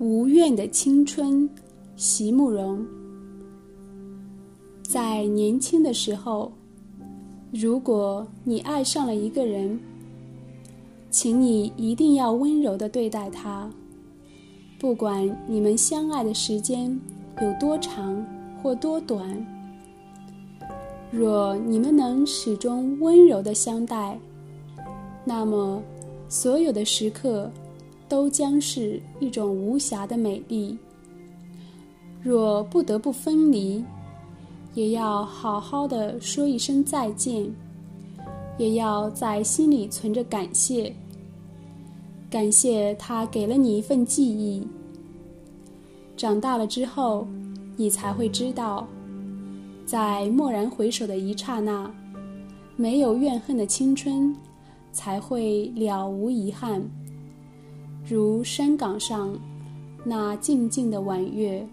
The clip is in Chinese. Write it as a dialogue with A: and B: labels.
A: 无怨的青春，席慕容。在年轻的时候，如果你爱上了一个人，请你一定要温柔的对待他，不管你们相爱的时间有多长或多短。若你们能始终温柔的相待，那么所有的时刻都将是一种无暇的美丽。若不得不分离，也要好好的说一声再见，也要在心里存着感谢。感谢他给了你一份记忆。长大了之后，你才会知道，在蓦然回首的一刹那，没有怨恨的青春，才会了无遗憾。如山岗上那静静的晚月。